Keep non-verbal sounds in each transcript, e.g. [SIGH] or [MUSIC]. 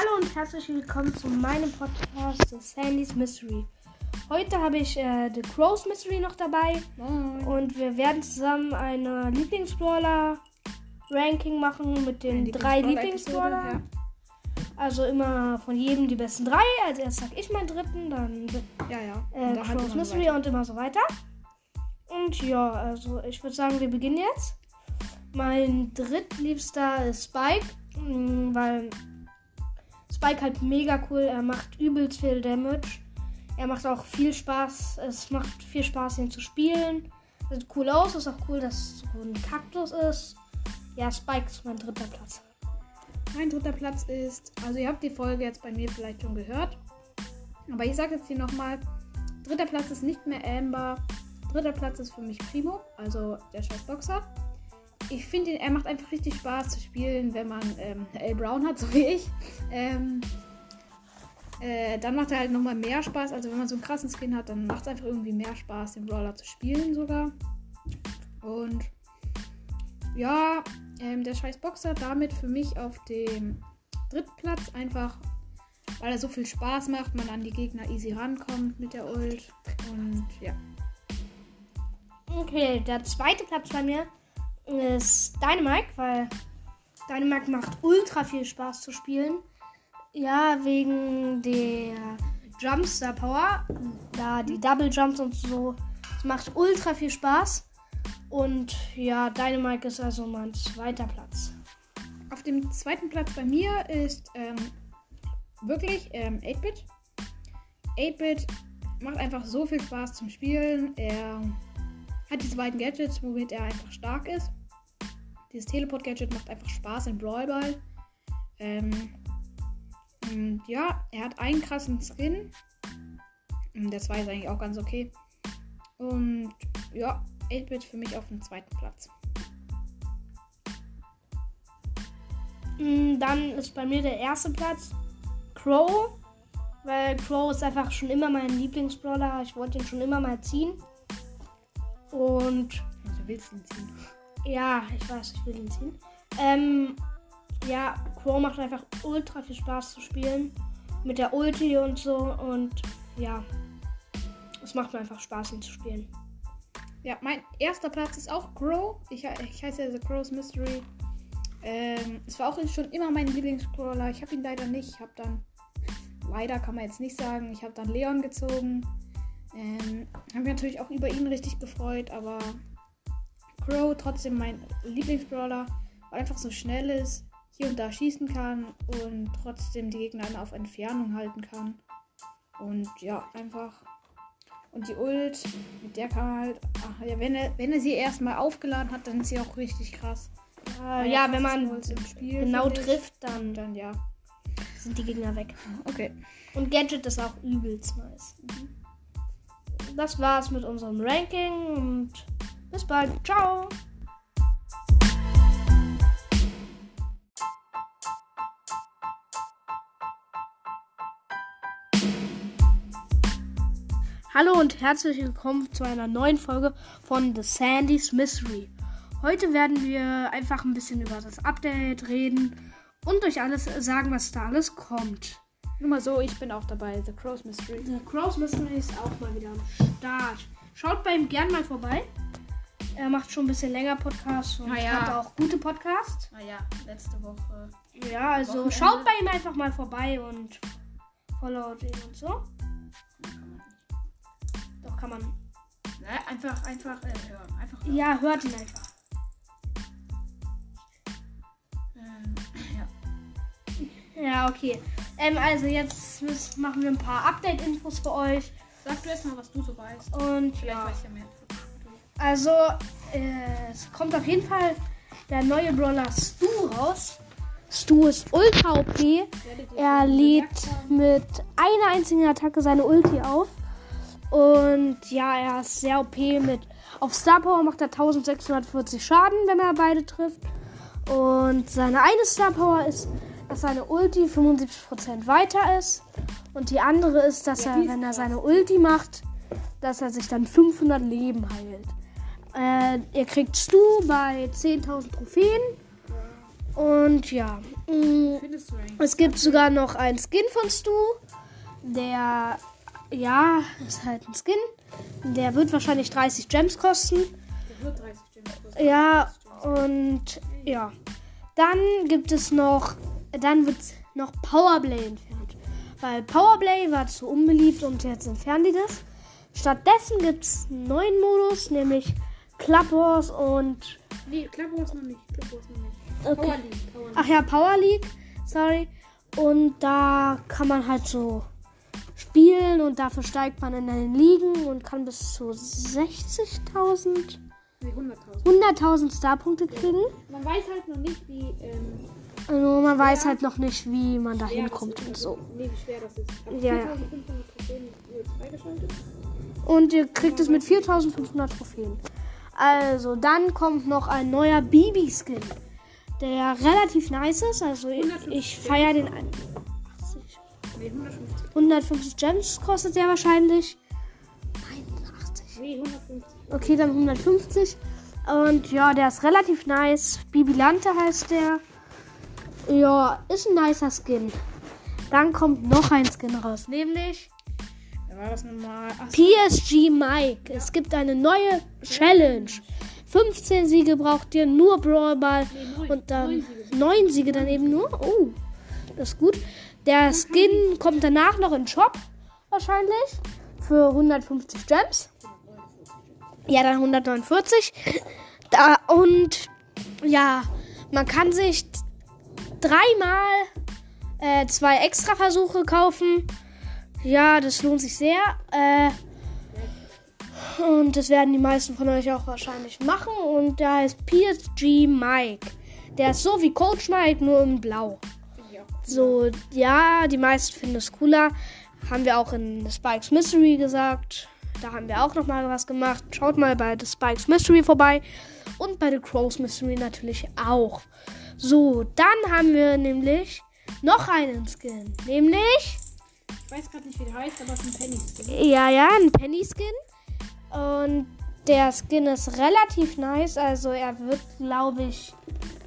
Hallo und herzlich willkommen zu meinem Podcast Sandy's Mystery. Heute habe ich äh, The Crow's Mystery noch dabei Moin. und wir werden zusammen eine Lieblingsbrawler-Ranking machen mit den Eine drei Lieblingsbrawler. Also immer von jedem die besten drei. Als erstes sag ich meinen dritten, dann Ja, ja. äh, da halt Crow's immer Mystery weiter. und immer so weiter. Und ja, also ich würde sagen, wir beginnen jetzt. Mein drittliebster ist Spike, mh, weil Spike halt mega cool. Er macht übelst viel Damage. Er macht auch viel Spaß. Es macht viel Spaß, ihn zu spielen. Sieht cool aus. Ist auch cool, dass es so ein Kaktus ist. Ja, Spike ist mein dritter Platz. Mein dritter Platz ist, also ihr habt die Folge jetzt bei mir vielleicht schon gehört, aber ich sage jetzt hier nochmal, dritter Platz ist nicht mehr Amber, dritter Platz ist für mich Primo, also der scheiß Boxer. Ich finde, er macht einfach richtig Spaß zu spielen, wenn man ähm, L. Brown hat, [LAUGHS] so wie ich. Ähm, äh, dann macht er halt nochmal mehr Spaß. Also wenn man so einen krassen Skin hat, dann macht es einfach irgendwie mehr Spaß, den Brawler zu spielen sogar. Und ja, ähm, der scheiß Boxer damit für mich auf dem dritten Platz. Einfach, weil er so viel Spaß macht, man an die Gegner easy rankommt mit der Ult. Und ja. Okay, der zweite Platz bei mir ist Dynamite, weil Dynamite macht ultra viel Spaß zu spielen. Ja, wegen der Jumpstar Power. Da die Double Jumps und so. Es macht ultra viel Spaß. Und ja, Dynamite ist also mein zweiter Platz. Auf dem zweiten Platz bei mir ist ähm, wirklich ähm, 8-Bit. 8-Bit macht einfach so viel Spaß zum Spielen. Er hat diese beiden Gadgets, womit er einfach stark ist. Dieses Teleport-Gadget macht einfach Spaß in Brawl Ball. Ähm, und ja, er hat einen krassen Skin. Der 2 ist eigentlich auch ganz okay. Und ja, 8-Bit für mich auf dem zweiten Platz. Mm, Dann ist bei mir der erste Platz Crow. Weil Crow ist einfach schon immer mein Lieblingsbrawler. Ich wollte ihn schon immer mal ziehen. Und Also willst du ihn ziehen? Ja, ich weiß, ich will ihn ziehen. Ähm, ja, Crow macht einfach ultra viel Spaß zu spielen. Mit der Ulti und so. Und ja, es macht mir einfach Spaß, ihn zu spielen. Ja, mein erster Platz ist auch Grow. Ich, ich heiße ja The Crow's Mystery. Ähm, es war auch schon immer mein Lieblingscrawler. Ich habe ihn leider nicht. Ich habe dann, leider kann man jetzt nicht sagen, ich habe dann Leon gezogen. Ähm, habe mich natürlich auch über ihn richtig gefreut, aber Crow trotzdem mein Lieblingsbrawler, weil einfach so schnell ist, hier und da schießen kann und trotzdem die Gegner auf Entfernung halten kann. Und ja, einfach und die Ult, mit der kann man halt. Ach, ja, wenn er, wenn er sie erstmal aufgeladen hat, dann ist sie auch richtig krass. Äh, ja, wenn man im Spiel, genau trifft, dann Dann ja. sind die Gegner weg. Okay. Und Gadget ist auch übelst nice. Das war's mit unserem Ranking und bis bald. Ciao. Hallo und herzlich willkommen zu einer neuen Folge von The Sandy's Mystery. Heute werden wir einfach ein bisschen über das Update reden und euch alles sagen, was da alles kommt. Nur mal so, ich bin auch dabei. The Crow's Mystery. The Crow's Mystery ist auch mal wieder am Start. Schaut bei ihm gern mal vorbei. Er macht schon ein bisschen länger Podcasts und Ah ja. hat auch gute Podcasts. Naja, letzte Woche. Ja, also Wochenende. schaut bei ihm einfach mal vorbei und followt ihn und so. Doch kann man. Ne, einfach, einfach äh, hören. Einfach Ja, hört ihn einfach. Ähm, ja. Ja, okay. Ähm, also jetzt müssen- machen wir ein paar Update-Infos für euch. Sag du erst mal, was du so weißt. Und Vielleicht ja. weiß ich ja mehr. Also, äh, es kommt auf jeden Fall der neue Brawler Stu raus. Stu ist ultra OP. Er lädt mit einer einzigen Attacke seine Ulti auf. Und ja, er ist sehr OP mit. Auf Star Power macht er 1640 Schaden, wenn er beide trifft. Und seine eine Star Power ist, dass seine Ulti 75% weiter ist. Und die andere ist, dass er, wenn er seine Ulti macht, dass er sich dann 500 Leben heilt. Äh, ihr kriegt Stu bei 10.000 Trophäen. Und ja. mm, du eigentlich? Es gibt sogar noch einen Skin von Stu. Der, ja, ist halt ein Skin. Der wird wahrscheinlich 30 Gems kosten. Der wird 30 Gems kosten. Ja, und ja. Dann gibt es noch, dann wird noch Powerplay entfernt. Weil Powerplay war zu unbeliebt und jetzt entfernen die das. Stattdessen gibt es einen neuen Modus, nämlich Club Wars und Nee, Club Wars noch nicht. Club Wars noch nicht. Okay. Power League. Power League. Ach ja, Power League, sorry. Und da kann man halt so spielen und dafür steigt man in den Ligen und kann bis zu 60.000, Nee, 100.000. 100.000 Starpunkte kriegen. Man weiß halt noch nicht, wie, ähm, Also man weiß Ja. halt noch nicht, wie man da hinkommt und Also, so. Nee, wie schwer das ist. Aber Ja, ja. 4500 Trophäen wird freigeschaltet. Und ihr kriegt es mit 4.500 Trophäen. Also, dann kommt noch ein neuer Bibi-Skin, der relativ nice ist. Also, ich, 150 ich feiere den. ein- Nee, 150. 150 Gems kostet der wahrscheinlich. Nein, 80. Nee, 150. Okay, dann 150. Und ja, der ist relativ nice. Bibilante heißt der. Ja, ist ein nicer Skin. Dann kommt noch ein Skin raus, nämlich Wer war das nochmal? PSG Mike. Es gibt eine neue Challenge. 15 Siege braucht ihr, nur Brawl Ball. nee. Und dann Neun Siege. neun Siege dann eben nur. Oh, das ist gut. Der Skin kommt danach noch in den Shop. Wahrscheinlich. Für 150 Gems. Ja, dann 149. Da, und ja, man kann sich dreimal äh, zwei Extra-Versuche kaufen. Ja, das lohnt sich sehr. Äh, und das werden die meisten von euch auch wahrscheinlich machen. Und der heißt PSG Mike. Der ist so wie Coach Mike, nur in Blau. Auch. So, ja, die meisten finden es cooler. Haben wir auch in The Spikes Mystery gesagt. Da haben wir auch noch mal was gemacht. Schaut mal bei The Spikes Mystery vorbei. Und bei The Crows Mystery natürlich auch. So, dann haben wir nämlich noch einen Skin. Nämlich, Ich weiß gerade nicht, wie der heißt, aber es ist ein Penny. ja, ja, ein Penny Skin. Und der Skin ist relativ nice. Also er wird, glaube ich,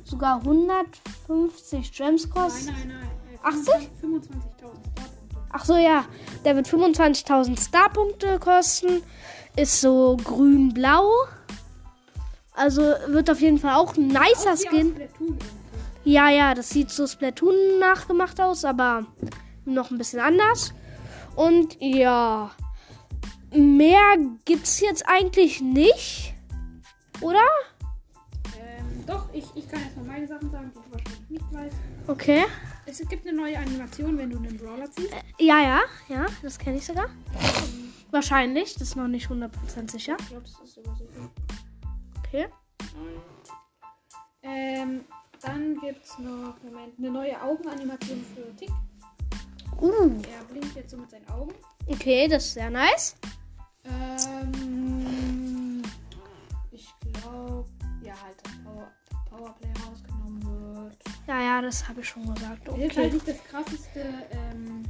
sogar 150 Gems kosten. Nein, nein, nein. Äh, 80? 25.000 Starpunkte. Ach so, ja. Der wird 25.000 Starpunkte kosten. Ist so grün-blau. Also wird auf jeden Fall auch ein nicer Skin. Ja, ja, das sieht so Splatoon nachgemacht aus, aber noch ein bisschen anders. Und ja, mehr gibt's jetzt eigentlich nicht. Oder? Ähm, doch, ich, ich kann jetzt meine Sachen sagen, die ich wahrscheinlich nicht weiß. Okay. Es gibt eine neue Animation, wenn du einen Brawler ziehst. Ja, ja, ja, das kenne ich sogar. Wahrscheinlich, das ist noch nicht 100% sicher. Ich glaube, das ist sogar so. Okay. Ähm, dann gibt es noch, Moment, eine neue Augenanimation für Tick. Uh, Er blinkt jetzt so mit seinen Augen. okay, das ist sehr nice. Ähm, ich glaube, ja, halt, dass Power, Powerplay rausgenommen wird. Ja, ja, das habe ich schon gesagt. Ist halt Okay. nicht das krasseste, ähm,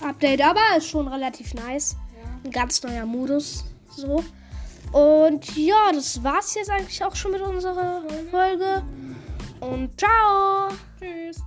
Update, aber ist schon relativ nice. ja. Ein ganz neuer Modus. So. Und ja, das war's jetzt eigentlich auch schon mit unserer Folge. Und ciao! Tschüss.